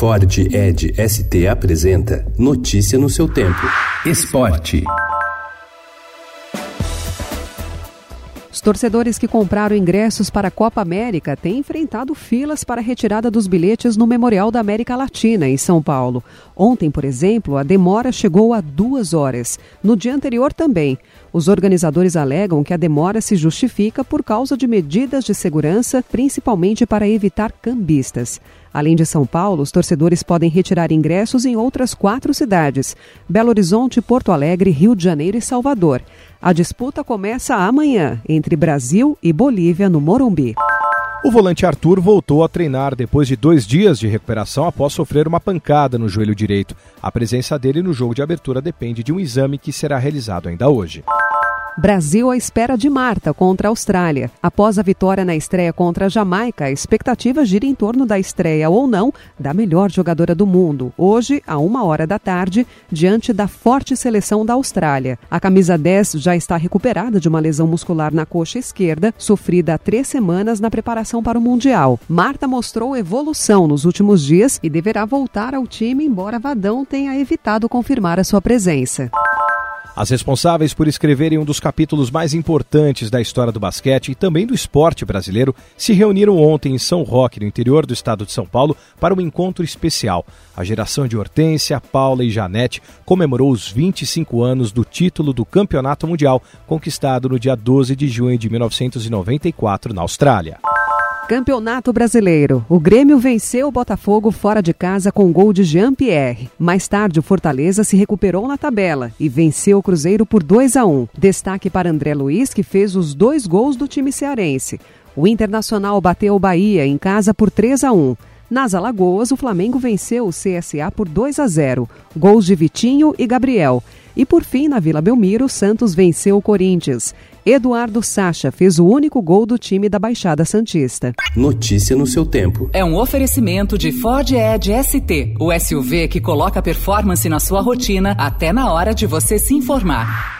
Ford Ed ST apresenta Notícia no seu tempo. Esporte. Os torcedores que compraram ingressos para a Copa América têm enfrentado filas para a retirada dos bilhetes no Memorial da América Latina, em São Paulo. Ontem, por exemplo, a demora chegou a duas horas. No dia anterior também. Os organizadores alegam que a demora se justifica por causa de medidas de segurança, principalmente para evitar cambistas. Além de São Paulo, os torcedores podem retirar ingressos em outras quatro cidades: Belo Horizonte, Porto Alegre, Rio de Janeiro e Salvador. A disputa começa amanhã entre Brasil e Bolívia no Morumbi. O volante Arthur voltou a treinar depois de dois dias de recuperação após sofrer uma pancada no joelho direito. A presença dele no jogo de abertura depende de um exame que será realizado ainda hoje. Brasil à espera de Marta contra a Austrália. Após a vitória na estreia contra a Jamaica, a expectativa gira em torno da estreia ou não da melhor jogadora do mundo, hoje, a uma hora da tarde, diante da forte seleção da Austrália. A camisa 10 já está recuperada de uma lesão muscular na coxa esquerda, sofrida há três semanas na preparação para o Mundial. Marta mostrou evolução nos últimos dias e deverá voltar ao time, embora Vadão tenha evitado confirmar a sua presença. As responsáveis por escreverem um dos capítulos mais importantes da história do basquete e também do esporte brasileiro se reuniram ontem em São Roque, no interior do estado de São Paulo, para um encontro especial. A geração de Hortência, Paula e Janete comemorou os 25 anos do título do Campeonato Mundial, conquistado no dia 12 de junho de 1994 na Austrália. Campeonato Brasileiro. O Grêmio venceu o Botafogo fora de casa com gol de Jean-Pierre. Mais tarde, o Fortaleza se recuperou na tabela e venceu o Cruzeiro por 2 a 1. Destaque para André Luiz, que fez os dois gols do time cearense. O Internacional bateu o Bahia em casa por 3 a 1. Nas Alagoas, o Flamengo venceu o CSA por 2 a 0. Gols de Vitinho e Gabriel. E por fim, na Vila Belmiro, Santos venceu o Corinthians. Eduardo Sacha fez o único gol do time da Baixada Santista. Notícia no seu tempo. É um oferecimento de Ford Edge ST, o SUV que coloca performance na sua rotina até na hora de você se informar.